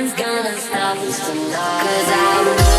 nothing's gonna stop us tonight. Cause I'm.